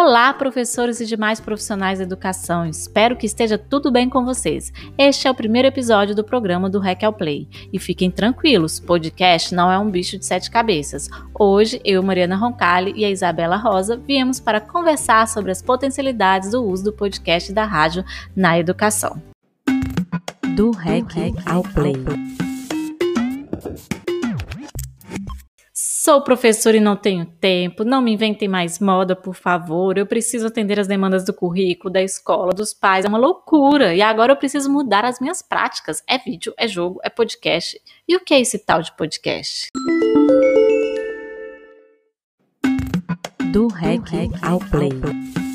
Olá, professores e demais profissionais da educação. Espero que esteja tudo bem com vocês. Este é o primeiro episódio do programa do Hack ao Play. E fiquem tranquilos, podcast não é um bicho de sete cabeças. Hoje, eu, Mariana Roncalli e a Isabela Rosa viemos para conversar sobre as potencialidades do uso do podcast da rádio na educação. Do Hack ao Play. Sou professor e não tenho tempo, não me inventem mais moda, por favor. Eu preciso atender as demandas do currículo, da escola, dos pais. É uma loucura. E agora eu preciso mudar as minhas práticas. É vídeo, é jogo, é podcast. E o que é esse tal de podcast? Do Hack ao Play.